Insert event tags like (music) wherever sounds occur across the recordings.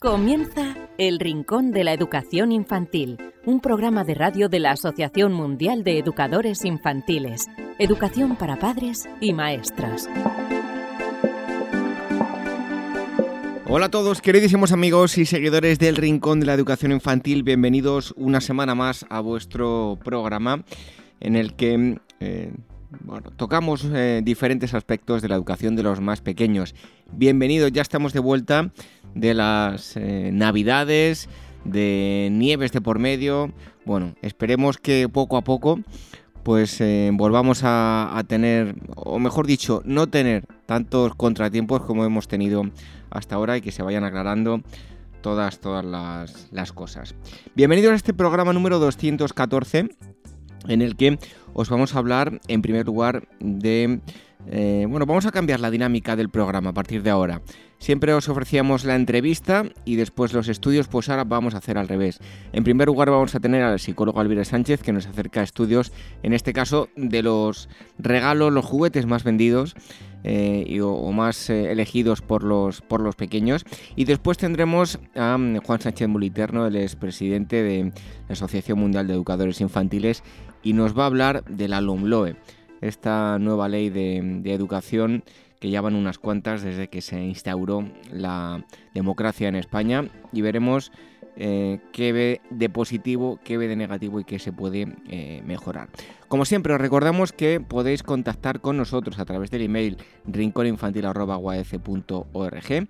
Comienza El Rincón de la Educación Infantil, un programa de radio de la Asociación Mundial de Educadores Infantiles, Educación para Padres y Maestras. Hola a todos, queridísimos amigos y seguidores del Rincón de la Educación Infantil, bienvenidos una semana más a vuestro programa en el que eh, bueno, tocamos eh, diferentes aspectos de la educación de los más pequeños. Bienvenidos, ya estamos de vuelta de las eh, navidades, de nieves de por medio. Bueno, esperemos que poco a poco pues eh, volvamos a, tener, o mejor dicho, no tener tantos contratiempos como hemos tenido hasta ahora y que se vayan aclarando todas, todas las, las cosas. Bienvenidos a este programa número 214 en el que os vamos a hablar en primer lugar de... Eh, bueno, vamos a cambiar la dinámica del programa a partir de ahora. Siempre os ofrecíamos la entrevista y después los estudios, pues ahora vamos a hacer al revés. En primer lugar vamos a tener al psicólogo Alvira Sánchez que nos acerca a estudios, en este caso, de los regalos, los juguetes más vendidos eh, o, más eh, elegidos por los, por los pequeños. Y después tendremos a mm, Juan Sánchez Muliterno, el expresidente de la Asociación Mundial de Educadores Infantiles, y nos va a hablar de la LOMLOE, esta nueva ley de, educación que ya van unas cuantas desde que se instauró la democracia en España y veremos eh, qué ve de positivo, qué ve de negativo y qué se puede eh, mejorar. Como siempre, os recordamos que podéis contactar con nosotros a través del email rinconinfantil.org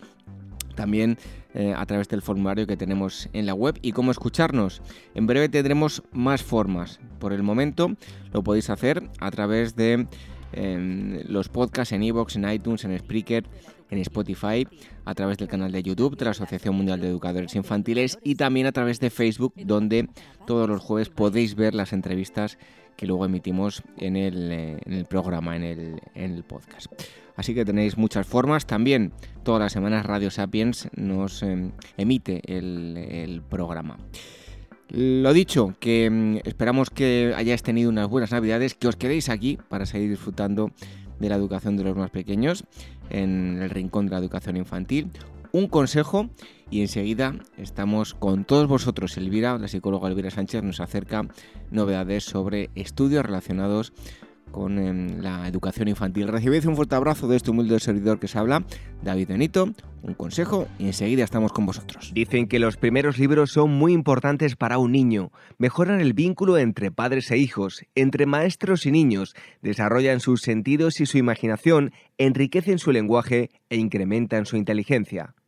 también eh, a través del formulario que tenemos en la web y cómo escucharnos. En breve tendremos más formas. Por el momento lo podéis hacer a través de em, los podcasts en iVoox, en iTunes, en Spreaker, en Spotify, a través del canal de YouTube de la Asociación Mundial de Educadores Infantiles y también a través de Facebook, donde todos los jueves podéis ver las entrevistas que luego emitimos en el, eh, programa, en el podcast. Así que tenéis muchas formas. También todas las semanas Radio Sapiens nos em, emite el, programa. Lo dicho, que em, esperamos que hayáis tenido unas buenas navidades, que os quedéis aquí para seguir disfrutando de la educación de los más pequeños en el rincón de la educación infantil. Un consejo y enseguida estamos con todos vosotros. Elvira, la psicóloga Elvira Sánchez, nos acerca novedades sobre estudios relacionados em, la educación infantil. Recibid un fuerte abrazo de este humilde servidor que se habla, David Benito, un consejo y enseguida estamos con vosotros. Dicen que los primeros libros son muy importantes para un niño, mejoran el vínculo entre padres e hijos, entre maestros y niños, desarrollan sus sentidos y su imaginación, enriquecen su lenguaje e incrementan su inteligencia.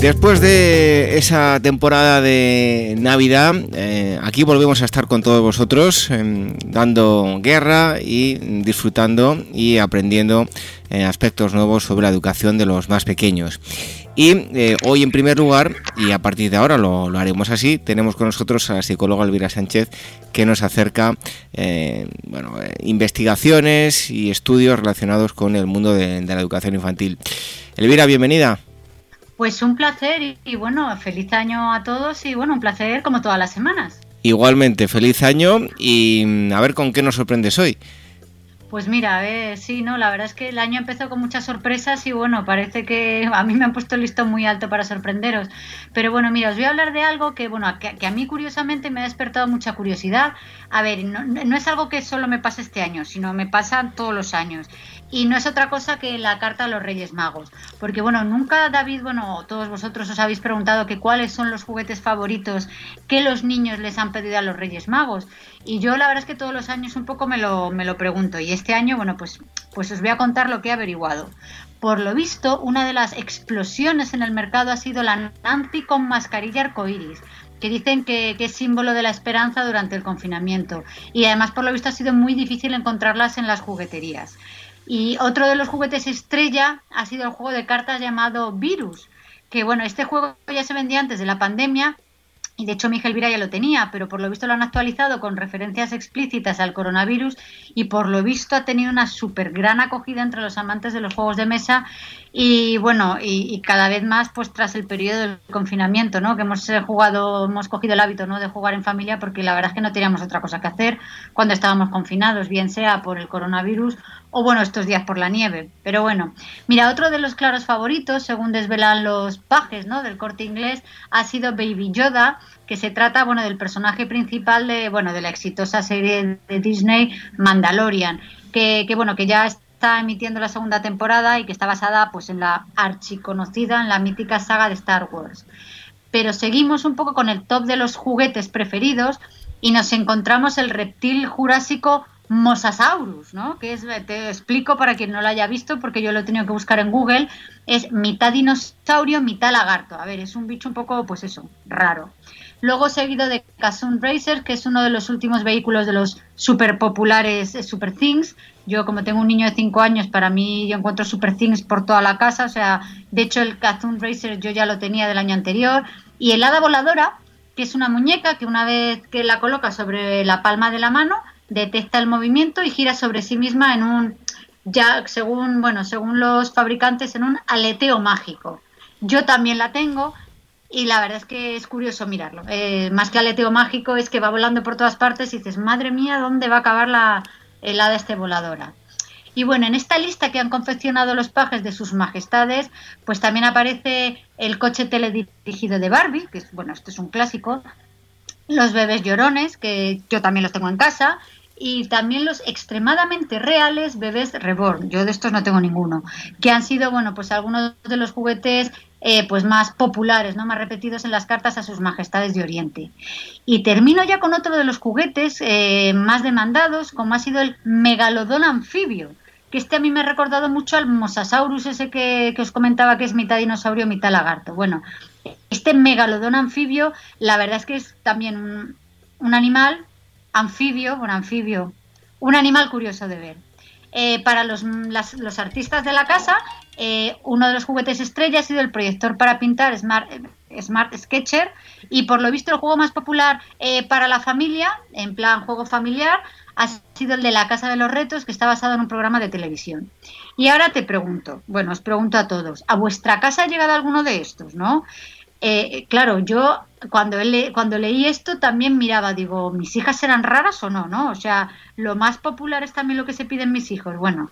Después de esa temporada de Navidad, eh, aquí volvemos a estar con todos vosotros, em, dando guerra y disfrutando y aprendiendo eh, aspectos nuevos sobre la educación de los más pequeños. Y eh, hoy, en primer lugar, y a partir de ahora lo, haremos así, tenemos con nosotros a la psicóloga Elvira Sánchez, que nos acerca bueno, investigaciones y estudios relacionados con el mundo de la educación infantil. Elvira, bienvenida. Pues un placer y, bueno, feliz año a todos y bueno, un placer como todas las semanas. Igualmente, feliz año y mm, a ver con qué nos sorprendes hoy. Pues mira, a ver, sí, no, la verdad es que el año empezó con muchas sorpresas y bueno, parece que (laughs) a mí me han puesto el listón muy alto para sorprenderos. Pero bueno, mira, os voy a hablar de algo que, bueno, que, a mí curiosamente me ha despertado mucha curiosidad. A ver, no, no, es algo que solo me pasa este año, sino me pasa todos los años y no es otra cosa que la carta a los Reyes Magos. Porque bueno, nunca David, bueno, todos vosotros os habéis preguntado que cuáles son los juguetes favoritos que los niños les han pedido a los Reyes Magos. Y yo la verdad es que todos los años un poco me lo, me lo pregunto. Y este año, bueno, pues, pues os voy a contar lo que he averiguado. Por lo visto, una de las explosiones en el mercado ha sido la Nancy con mascarilla arcoiris que dicen que, que, es símbolo de la esperanza durante el confinamiento. Y además, por lo visto, ha sido muy difícil encontrarlas en las jugueterías. Y otro de los juguetes estrella ha sido el juego de cartas llamado Virus, que bueno, este juego ya se vendía antes de la pandemia y de hecho mi Elvira ya lo tenía, pero por lo visto lo han actualizado con referencias explícitas al coronavirus y por lo visto ha tenido una súper gran acogida entre los amantes de los juegos de mesa y bueno, y, cada vez más pues tras el periodo del confinamiento, ¿no? Que hemos eh, jugado, hemos cogido el hábito, ¿no? De jugar en familia porque la verdad es que no teníamos otra cosa que hacer cuando estábamos confinados, bien sea por el coronavirus o bueno, estos días por la nieve. Pero bueno, mira, otro de los claros favoritos, según desvelan los pajes ¿no? del corte inglés, ha sido Baby Yoda, que se trata bueno, del personaje principal de, bueno, de la exitosa serie de Disney Mandalorian, que, que bueno, que ya está emitiendo la segunda temporada y que está basada pues en la archiconocida, en la mítica saga de Star Wars. Pero seguimos un poco con el top de los juguetes preferidos y nos encontramos el reptil jurásico Mosasaurus, ¿no? Que es, te explico para quien no lo haya visto, porque yo lo he tenido que buscar en Google, es mitad dinosaurio, mitad lagarto. A ver, es un bicho un poco, pues eso, raro. Luego seguido de Cassun Racer, que es uno de los últimos vehículos de los super populares eh, Super Things. Yo como tengo un niño de 5 años, para mí yo encuentro Super Things por toda la casa. O sea, de hecho el Cassun Racer yo ya lo tenía del año anterior. Y el hada voladora, que es una muñeca que una vez que la coloca sobre la palma de la mano, detecta el movimiento y gira sobre sí misma en un, ya según, bueno, según los fabricantes, en un aleteo mágico. Yo también la tengo y la verdad es que es curioso mirarlo. Eh, más que aleteo mágico es que va volando por todas partes y dices, madre mía, ¿dónde va a acabar la helada este voladora? Y bueno, en esta lista que han confeccionado los pajes de sus majestades, pues también aparece el coche teledirigido de Barbie, que es, bueno, esto es un clásico, los bebés llorones, que yo también los tengo en casa, y también los extremadamente reales bebés reborn. Yo de estos no tengo ninguno. Que han sido, bueno, pues algunos de los juguetes eh, pues más populares, ¿no? Más repetidos en las cartas a sus majestades de Oriente. Y termino ya con otro de los juguetes eh, más demandados, como ha sido el megalodón anfibio. Que este a mí me ha recordado mucho al Mosasaurus, ese que, que os comentaba que es mitad dinosaurio, mitad lagarto. Bueno, este megalodón anfibio, la verdad es que es también un, un animal anfibio, bueno, anfibio, un animal curioso de ver. Eh, para los, los, artistas de la casa, eh, uno de los juguetes estrella ha sido el proyector para pintar Smart, eh, Smart Sketcher y por lo visto el juego más popular para la familia, en plan juego familiar, ha sido el de la Casa de los Retos, que está basado en un programa de televisión. Y ahora te pregunto, bueno, os pregunto a todos, ¿a vuestra casa ha llegado alguno de estos, no? Claro, yo cuando, cuando leí esto también miraba, digo, ¿mis hijas serán raras o no? ¿no? O sea, lo más popular es también lo que se piden mis hijos. Bueno,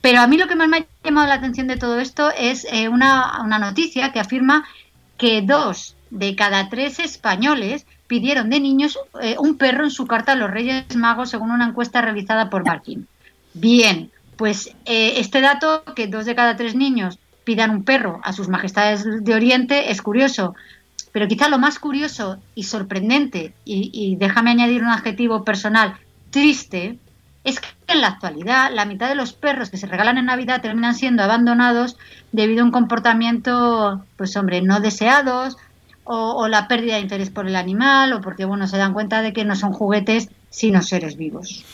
pero a mí lo que más me ha llamado la atención de todo esto es eh, una, noticia que afirma que dos de cada tres españoles pidieron de niños eh, un perro en su carta a los Reyes Magos según una encuesta realizada por Barkin. Bien, pues este dato, que dos de cada tres niños pidan un perro a sus majestades de Oriente es curioso. Pero quizá lo más curioso y sorprendente, y, déjame añadir un adjetivo personal, triste, es que en la actualidad la mitad de los perros que se regalan en Navidad terminan siendo abandonados debido a un comportamiento, pues hombre, no deseados o, o la pérdida de interés por el animal o porque, bueno, se dan cuenta de que no son juguetes sino seres vivos.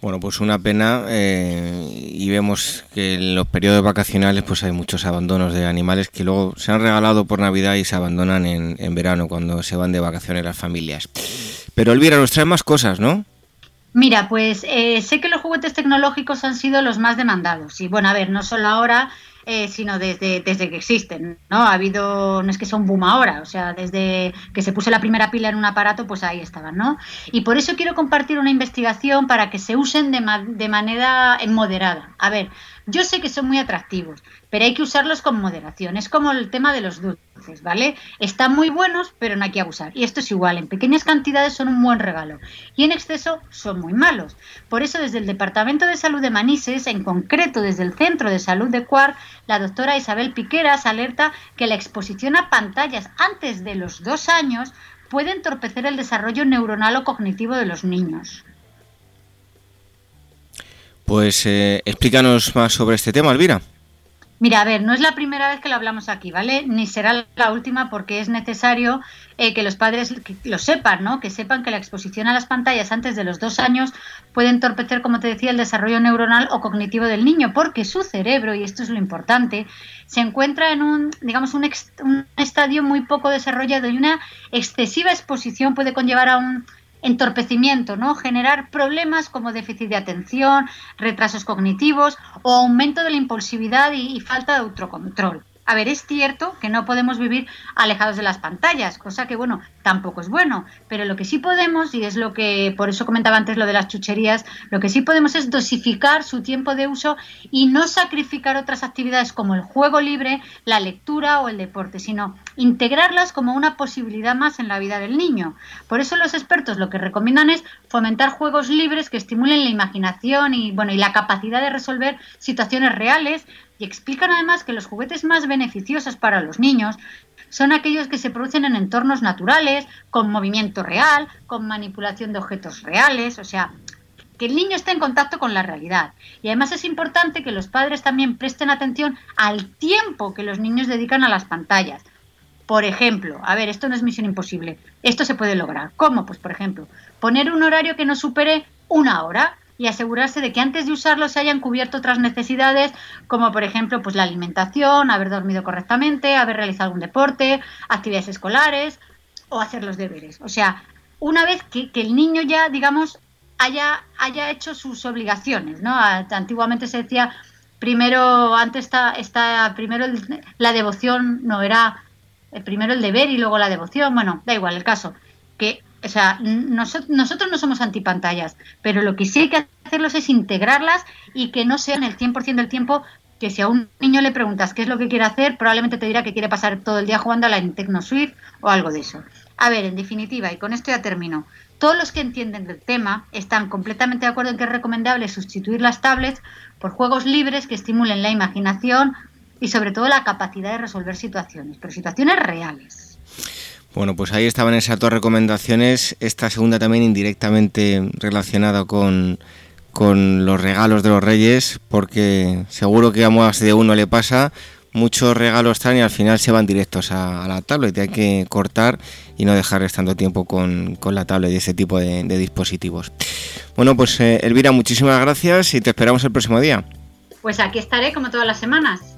Bueno, pues una pena eh, y vemos que en los periodos vacacionales pues hay muchos abandonos de animales que luego se han regalado por Navidad y se abandonan en, en verano cuando se van de vacaciones las familias. Pero Elvira, nos trae más cosas, ¿no? Mira, pues eh, sé que los juguetes tecnológicos han sido los más demandados. Y bueno, a ver, no solo ahora, eh, sino desde, desde que existen, ¿no? Ha habido, no es que un boom ahora, o sea, desde que se puso la primera pila en un aparato, pues ahí estaban, ¿no? Y por eso quiero compartir una investigación para que se usen de, de manera moderada. A ver, yo sé que son muy atractivos, pero hay que usarlos con moderación. Es como el tema de los dulces, ¿vale? Están muy buenos, pero no hay que abusar. Y esto es igual, en pequeñas cantidades son un buen regalo y en exceso son muy malos. Por eso desde el Departamento de Salud de Manises, en concreto desde el Centro de Salud de Cuar, la doctora Isabel Piqueras alerta que la exposición a pantallas antes de los dos años puede entorpecer el desarrollo neuronal o cognitivo de los niños. Pues eh, explícanos más sobre este tema, Elvira. Mira, a ver, no es la primera vez que lo hablamos aquí, ¿vale? Ni será la última porque es necesario eh, que los padres lo sepan, ¿no? Que sepan que la exposición a las pantallas antes de los dos años puede entorpecer, como te decía, el desarrollo neuronal o cognitivo del niño, porque su cerebro, y esto es lo importante, se encuentra en un, digamos, un, un estadio muy poco desarrollado y una excesiva exposición puede conllevar a un entorpecimiento, ¿no? Generar problemas como déficit de atención, retrasos cognitivos o aumento de la impulsividad y, y falta de autocontrol. A ver, es cierto que no podemos vivir alejados de las pantallas, cosa que, bueno, tampoco es bueno, pero lo que sí podemos, y es lo que, por eso comentaba antes lo de las chucherías, lo que sí podemos es dosificar su tiempo de uso y no sacrificar otras actividades como el juego libre, la lectura o el deporte, sino integrarlas como una posibilidad más en la vida del niño. Por eso los expertos lo que recomiendan es fomentar juegos libres que estimulen la imaginación y, bueno, y la capacidad de resolver situaciones reales, y explican además que los juguetes más beneficiosos para los niños son aquellos que se producen en entornos naturales, con movimiento real, con manipulación de objetos reales, o sea, que el niño esté en contacto con la realidad. Y además es importante que los padres también presten atención al tiempo que los niños dedican a las pantallas. Por ejemplo, a ver, esto no es misión imposible, esto se puede lograr. ¿Cómo? Pues por ejemplo, poner un horario que no supere una hora y asegurarse de que antes de usarlo se hayan cubierto otras necesidades, como por ejemplo pues la alimentación, haber dormido correctamente, haber realizado algún deporte, actividades escolares o hacer los deberes. O sea, una vez que, que el niño ya, digamos, haya, haya hecho sus obligaciones, ¿no? Antiguamente se decía primero, antes está, está primero la devoción, no era eh, primero el deber y luego la devoción, bueno, da igual el caso, que o sea, nosotros, nosotros no somos antipantallas, pero lo que sí hay que hacerlos es integrarlas y que no sean el 100% del tiempo que si a un niño le preguntas qué es lo que quiere hacer, probablemente te dirá que quiere pasar todo el día jugando a la Swift o algo de eso. A ver, en definitiva, y con esto ya termino, todos los que entienden del tema están completamente de acuerdo en que es recomendable sustituir las tablets por juegos libres que estimulen la imaginación y sobre todo la capacidad de resolver situaciones, pero situaciones reales. Bueno, pues ahí estaban esas dos recomendaciones. Esta segunda también indirectamente relacionada con, con los regalos de los reyes, porque seguro que a más de uno le pasa, muchos regalos están y al final se van directos a, la tablet hay que cortar y no dejar estando tiempo con, con, la tablet y ese tipo de, de dispositivos. Bueno, pues eh, Elvira, muchísimas gracias y te esperamos el próximo día. Pues aquí estaré como todas las semanas.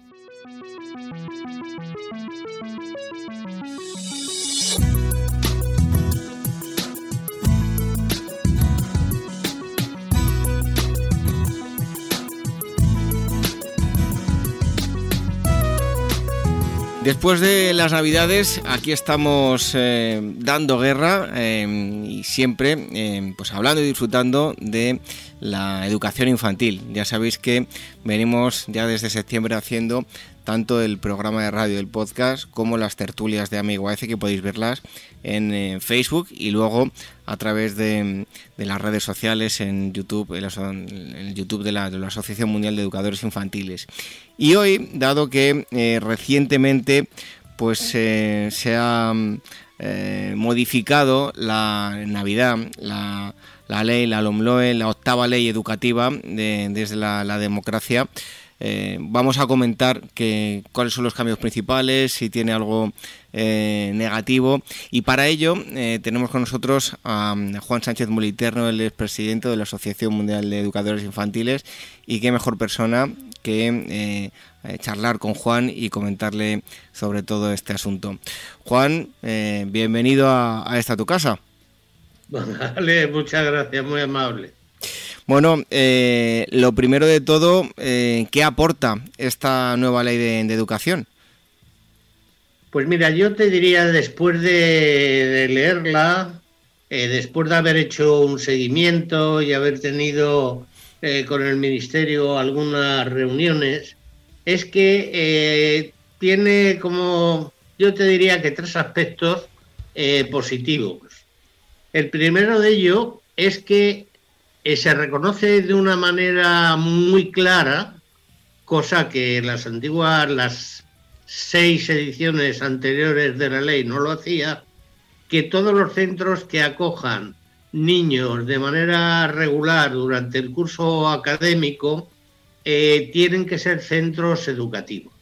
Después de las Navidades, aquí estamos eh, dando guerra eh, y siempre eh, pues hablando y disfrutando de la educación infantil. Ya sabéis que venimos ya desde septiembre haciendo tanto el programa de radio, el podcast, como las tertulias de Amigo Hace, que podéis verlas en eh, Facebook y luego a través de, las redes sociales en YouTube, en, el YouTube de la, Asociación Mundial de Educadores Infantiles. Y hoy, dado que eh, recientemente pues se ha modificado la Navidad, la la ley, la LOMLOE, la octava ley educativa desde la, democracia. Eh, vamos a comentar que, cuáles son los cambios principales, si tiene algo eh, negativo. Y para ello eh, tenemos con nosotros a Juan Sánchez Moliterno, el expresidente de la Asociación Mundial de Educadores Infantiles. Y qué mejor persona que charlar con Juan y comentarle sobre todo este asunto. Juan, bienvenido a, a esta tu casa. (laughs) Vale, muchas gracias, muy amable. Bueno, eh, lo primero de todo, eh, ¿qué aporta esta nueva ley de, educación? Pues mira, yo te diría después de, leerla, eh, después de haber hecho un seguimiento y haber tenido con el Ministerio algunas reuniones, es que tiene como, yo te diría que tres aspectos positivos. El primero de ello es que eh, se reconoce de una manera muy clara, cosa que las antiguas, las seis ediciones anteriores de la ley no lo hacía, que todos los centros que acojan niños de manera regular durante el curso académico eh, tienen que ser centros educativos.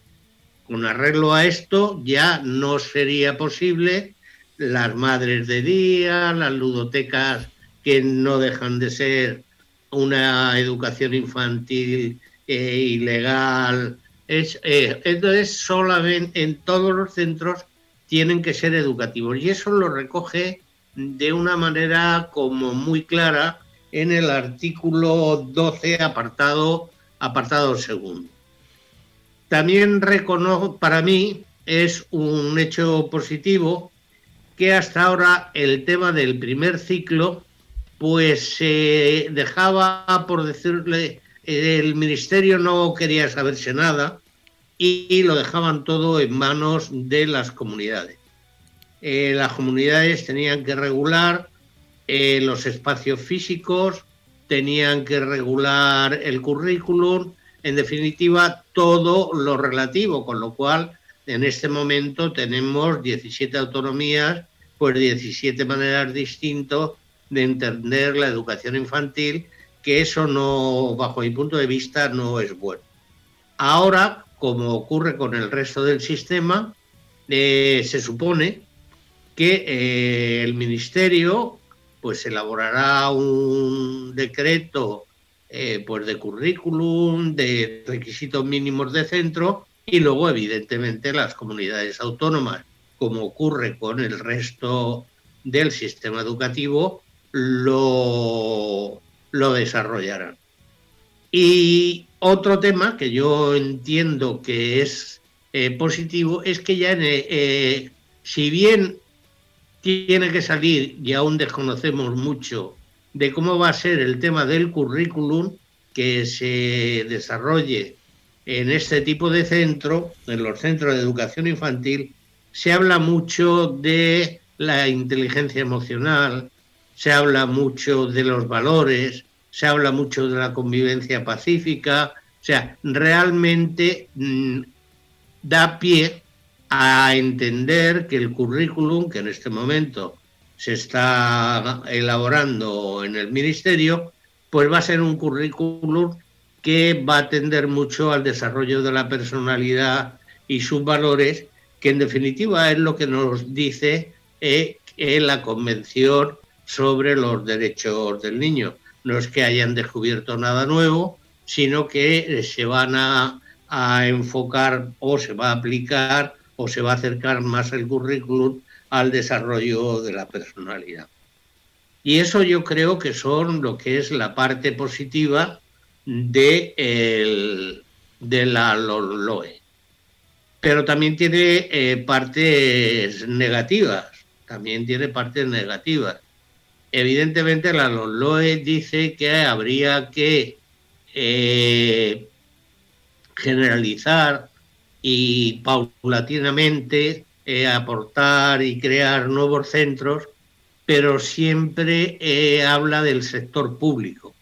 Con arreglo a esto ya no sería posible las madres de día, las ludotecas que no dejan de ser una educación infantil eh, ilegal. Es, eh, entonces, solamente en todos los centros tienen que ser educativos. Y eso lo recoge de una manera como muy clara en el artículo 12, apartado, apartado segundo. También reconozco, para mí, es un hecho positivo que hasta ahora el tema del primer ciclo pues se dejaba, por decirle, el ministerio no quería saberse nada y, lo dejaban todo en manos de las comunidades. Eh, las comunidades tenían que regular eh, los espacios físicos, tenían que regular el currículum, en definitiva, todo lo relativo, con lo cual en este momento tenemos 17 autonomías pues 17 maneras distintas de entender la educación infantil, que eso no, bajo mi punto de vista, no es bueno. Ahora, como ocurre con el resto del sistema, eh, se supone que eh, el ministerio pues elaborará un decreto eh, pues de currículum, de requisitos mínimos de centro y luego evidentemente las comunidades autónomas como ocurre con el resto del sistema educativo, lo, lo. Y otro tema que yo entiendo que es eh, positivo es que ya, eh, si bien tiene que salir y aún desconocemos mucho de cómo va a ser el tema del currículum que se desarrolle en este tipo de centro, en los centros de educación infantil, se habla mucho de la inteligencia emocional, se habla mucho de los valores, se habla mucho de la convivencia pacífica, o sea, realmente mm, da pie a entender que el currículum que en este momento se está elaborando en el ministerio, pues va a ser un currículum que va a atender mucho al desarrollo de la personalidad y sus valores que en definitiva es lo que nos dice eh, la Convención sobre los Derechos del Niño. No es que hayan descubierto nada nuevo, sino que se van a, enfocar o se va a aplicar o se va a acercar más el currículum al desarrollo de la personalidad. Y eso yo creo que son lo que es la parte positiva de, de la LOE pero también tiene eh, partes negativas, también tiene partes negativas. Evidentemente la LOE dice que habría que eh, generalizar y paulatinamente eh, aportar y crear nuevos centros, pero siempre eh, habla del sector público,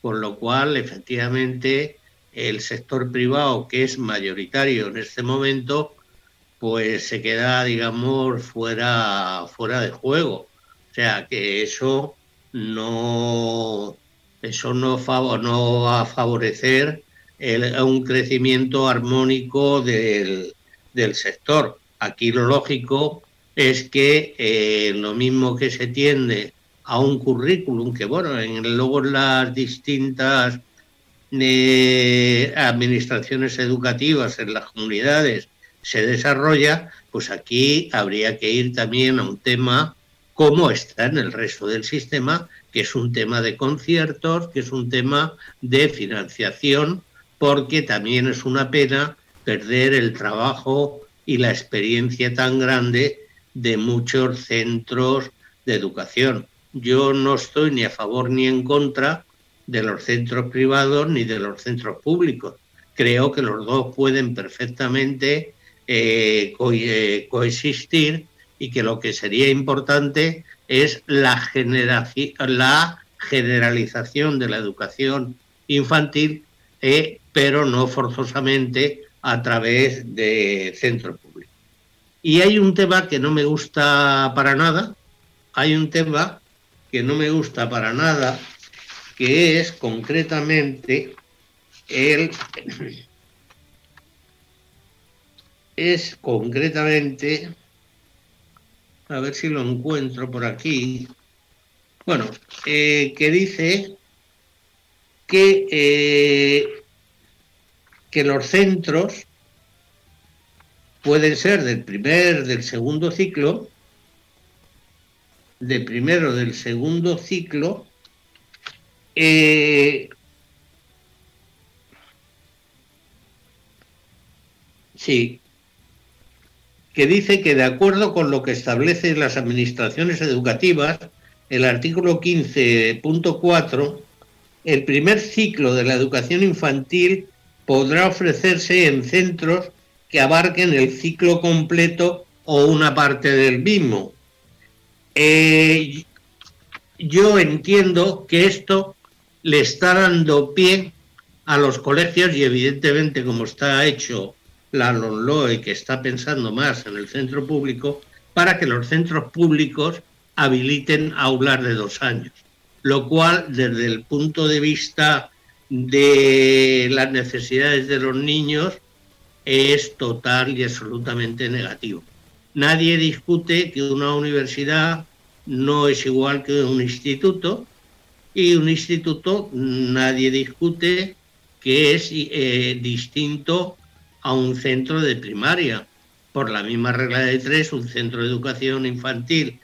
con lo cual efectivamente el sector privado, que es mayoritario en este momento, pues se queda, digamos, fuera, fuera de juego. O sea que eso no, eso no, no va a favorecer un crecimiento armónico del, sector. Aquí lo lógico es que eh, lo mismo que se tiende a un currículum, que bueno, en, luego las distintas eh, administraciones educativas en las comunidades se desarrolla, pues aquí habría que ir también a un tema como está en el resto del sistema, que es un tema de conciertos, que es un tema de financiación, porque también es una pena perder el trabajo y la experiencia tan grande de muchos centros de educación. Yo no estoy ni a favor ni en contra de los centros privados ni de los centros públicos. Creo que los dos pueden perfectamente eh, eh, coexistir y que lo que sería importante es la, la generalización de la educación infantil, eh, pero no forzosamente a través de centros públicos. Y hay un tema que no me gusta para nada, hay un tema que no me gusta para nada, que es concretamente el es concretamente a ver si lo encuentro por aquí. Bueno, eh, que dice que, eh, que los centros pueden ser del primer, del segundo ciclo, de primero del segundo ciclo, eh, sí, que dice que de acuerdo con lo que establecen las administraciones educativas, el artículo 15.4, el primer ciclo de la educación infantil podrá ofrecerse en centros que abarquen el ciclo completo o una parte del mismo. Eh, yo entiendo que esto le está dando pie a los colegios y evidentemente como está hecho la LONLOE, que está pensando más en el centro público, para que los centros públicos habiliten aulas de dos años, lo cual desde el punto de vista de las necesidades de los niños es total y absolutamente negativo. Nadie discute que una universidad no es igual que un instituto y un instituto nadie discute que es eh, distinto a un centro de primaria. Por la misma regla de tres, un centro de educación infantil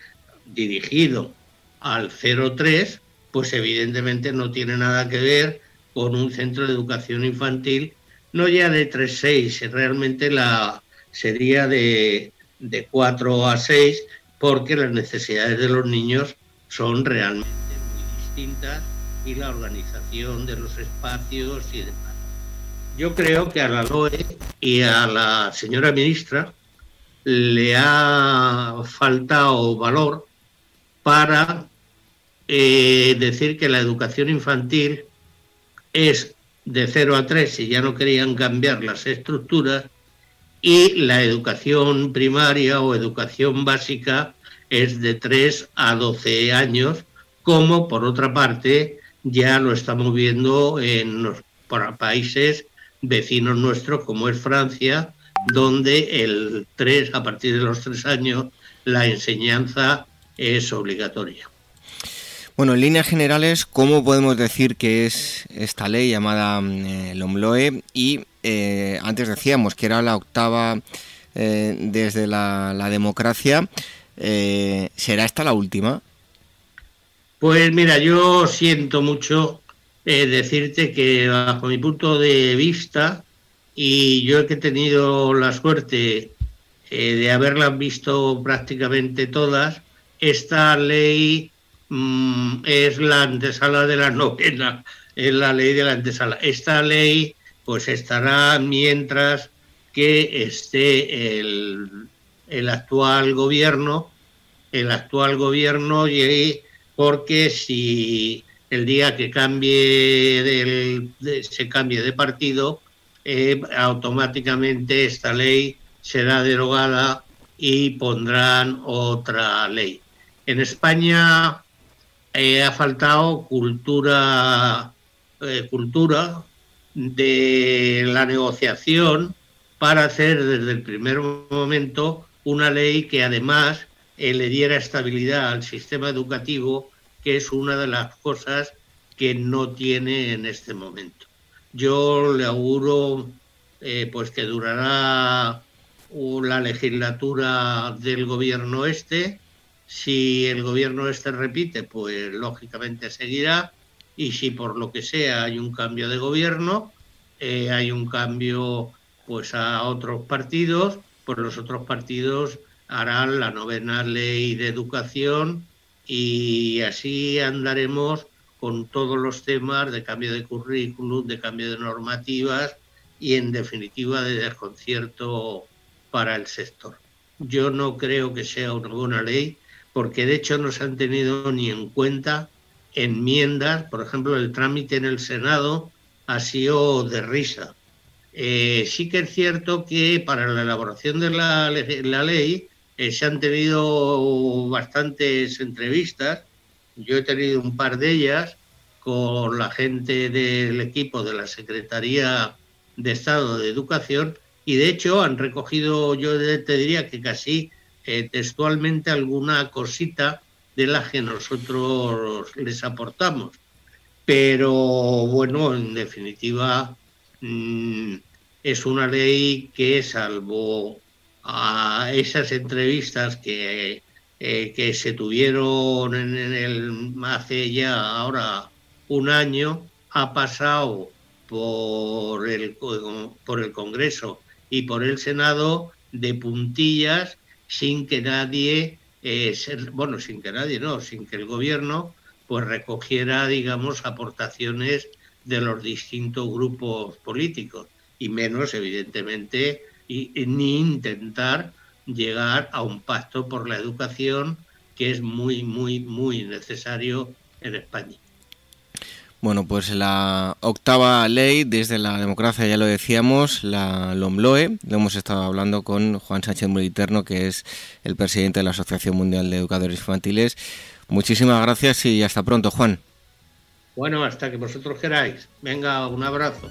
dirigido al 03, pues evidentemente no tiene nada que ver con un centro de educación infantil, no ya de 3-6, realmente la sería de, de 4 a 6, porque las necesidades de los niños son realmente muy distintas y la organización de los espacios y demás. Yo creo que a la LOE y a la señora ministra le ha faltado valor para eh, decir que la educación infantil es de 0 a 3 si ya no querían cambiar las estructuras y la educación primaria o educación básica es de 3 a 12 años, como por otra parte ya lo estamos viendo en los países vecinos nuestros como es Francia, donde el 3, a partir de los tres años, la enseñanza es obligatoria. Bueno, en líneas generales, ¿cómo podemos decir que es esta ley llamada eh, LOMLOE? Y eh, antes decíamos que era la octava eh, desde la, la democracia. ¿Será esta la última? Pues mira, yo siento mucho eh, decirte que bajo mi punto de vista, y yo que he tenido la suerte eh, de haberlas visto prácticamente todas, esta ley mm, es la antesala de la novena, es la ley de la antesala. Esta ley pues estará mientras que esté el, el actual gobierno, el actual gobierno, porque si el día que cambie se cambie de partido, eh, automáticamente esta ley será derogada y pondrán otra ley. En España eh, ha faltado cultura, eh, cultura de la negociación para hacer desde el primer momento una ley que además le diera estabilidad al sistema educativo que es una de las cosas que no tiene en este momento. Yo le auguro eh, pues que durará la legislatura del gobierno este. Si el gobierno este repite, pues lógicamente seguirá. Y si por lo que sea hay un cambio de gobierno, eh, hay un cambio pues a otros partidos, pues los otros partidos harán la novena ley de educación y así andaremos con todos los temas de cambio de currículum, de cambio de normativas y en definitiva de desconcierto para el sector. Yo no creo que sea una buena ley porque de hecho no se han tenido ni en cuenta enmiendas, por ejemplo el trámite en el Senado ha sido de risa. Eh, sí que es cierto que para la elaboración de la, la ley eh, se han tenido bastantes entrevistas, yo he tenido un par de ellas con la gente del equipo de la Secretaría de Estado de Educación y de hecho han recogido, yo te diría que casi eh, textualmente alguna cosita de la que nosotros les aportamos. Pero bueno, en definitiva, mm, es una ley que salvo a esas entrevistas que, eh, que se tuvieron en, el, hace ya ahora un año, ha pasado por el, por el Congreso y por el Senado de puntillas sin que nadie, eh, bueno, sin que nadie, no, sin que el gobierno pues recogiera, digamos, aportaciones de los distintos grupos políticos. Y menos, evidentemente, y, ni intentar llegar a un pacto por la educación que es muy, muy, muy necesario en España. Bueno, pues la octava ley desde la democracia, ya lo decíamos, la LOMLOE, lo hemos estado hablando con Juan Sánchez Muliterno, que es el presidente de la Asociación Mundial de Educadores Infantiles. Muchísimas gracias y hasta pronto, Juan. Bueno, hasta que vosotros queráis. Venga, un abrazo.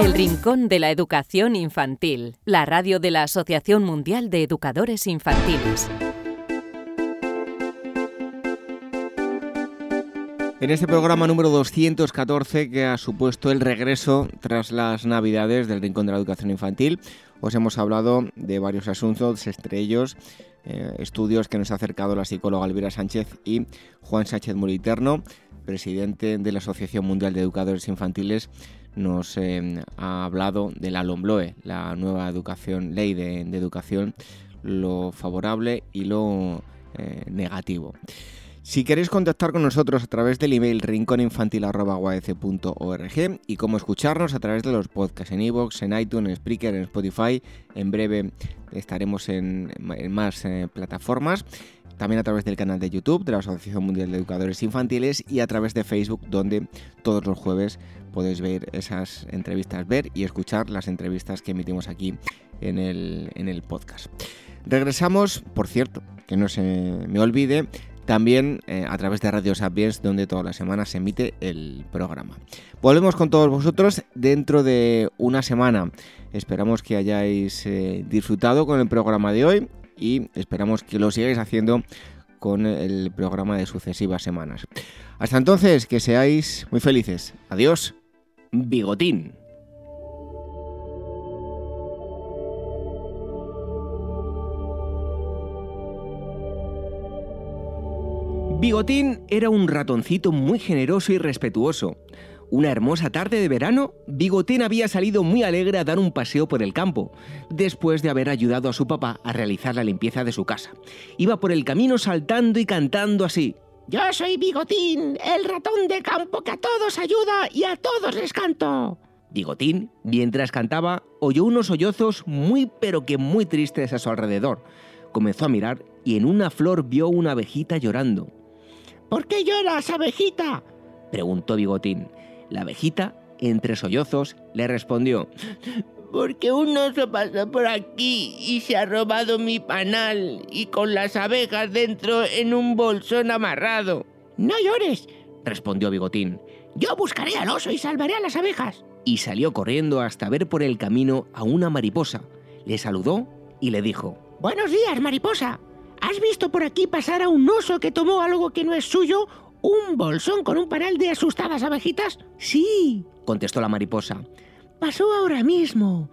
El Rincón de la Educación Infantil, la radio de la Asociación Mundial de Educadores Infantiles. En este programa número 214 que ha supuesto el regreso tras las Navidades del Rincón de la Educación Infantil, os hemos hablado de varios asuntos, entre ellos eh, estudios que nos ha acercado la psicóloga Elvira Sánchez y Juan Sánchez Muriterno, presidente de la Asociación Mundial de Educadores Infantiles, nos eh, ha hablado de la LOMBLOE, la nueva educación, ley de, educación, lo favorable y lo eh, negativo. Si queréis contactar con nosotros a través del email rinconinfantil.org y cómo escucharnos a través de los podcasts en iVoox, en iTunes, en Spreaker, en Spotify, en breve estaremos en, más eh, plataformas. También a través del canal de YouTube de la Asociación Mundial de Educadores Infantiles y a través de Facebook, donde todos los jueves podéis ver esas entrevistas, ver y escuchar las entrevistas que emitimos aquí en el, en el podcast. Regresamos, por cierto, que no se me olvide, también eh, a través de Radio Sapiens, donde todas las semanas se emite el programa. Volvemos con todos vosotros dentro de una semana. Esperamos que hayáis eh, disfrutado con el programa de hoy y esperamos que lo sigáis haciendo con el programa de sucesivas semanas. Hasta entonces, que seáis muy felices. Adiós. Bigotín. Bigotín era un ratoncito muy generoso y respetuoso. Una hermosa tarde de verano, Bigotín había salido muy alegre a dar un paseo por el campo, después de haber ayudado a su papá a realizar la limpieza de su casa. Iba por el camino saltando y cantando así. Yo soy Bigotín, el ratón de campo que a todos ayuda y a todos les canto. Bigotín, mientras cantaba, oyó unos sollozos muy pero que muy tristes a su alrededor. Comenzó a mirar y en una flor vio una abejita llorando. ¿Por qué lloras, abejita? preguntó Bigotín. La abejita, entre sollozos, le respondió. Porque un oso pasó por aquí y se ha robado mi panal y con las abejas dentro en un bolsón amarrado. No llores, respondió Bigotín. Yo buscaré al oso y salvaré a las abejas. Y salió corriendo hasta ver por el camino a una mariposa. Le saludó y le dijo, Buenos días, mariposa. ¿Has visto por aquí pasar a un oso que tomó algo que no es suyo? ¿Un bolsón con un panal de asustadas abejitas? Sí, contestó la mariposa. Pasó ahora mismo.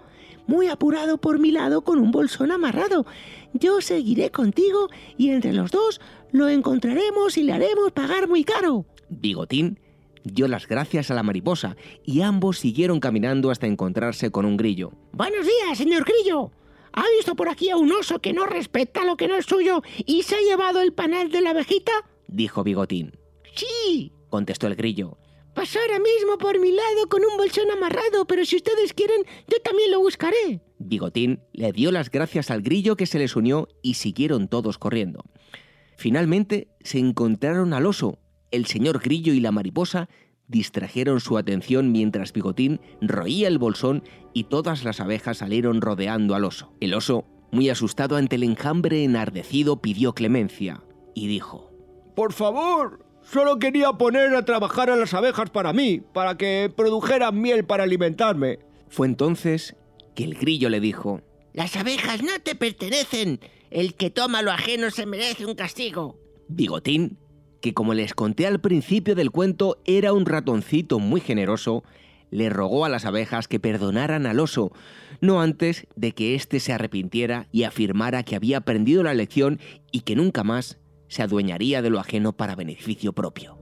Muy apurado por mi lado con un bolsón amarrado. Yo seguiré contigo y entre los dos lo encontraremos y le haremos pagar muy caro. Bigotín dio las gracias a la mariposa y ambos siguieron caminando hasta encontrarse con un grillo. Buenos días, señor grillo. ¿Ha visto por aquí a un oso que no respeta lo que no es suyo y se ha llevado el panal de la abejita? dijo Bigotín. Sí, contestó el grillo. Pasó ahora mismo por mi lado con un bolsón amarrado, pero si ustedes quieren, yo también lo buscaré. Bigotín le dio las gracias al grillo que se les unió y siguieron todos corriendo. Finalmente se encontraron al oso. El señor grillo y la mariposa distrajeron su atención mientras Bigotín roía el bolsón y todas las abejas salieron rodeando al oso. El oso, muy asustado ante el enjambre enardecido, pidió clemencia y dijo, Por favor, solo quería poner a trabajar a las abejas para mí, para que produjeran miel para alimentarme. Fue entonces que el grillo le dijo, Las abejas no te pertenecen. El que toma lo ajeno se merece un castigo. Bigotín que como les conté al principio del cuento era un ratoncito muy generoso, le rogó a las abejas que perdonaran al oso, no antes de que éste se arrepintiera y afirmara que había aprendido la lección y que nunca más se adueñaría de lo ajeno para beneficio propio.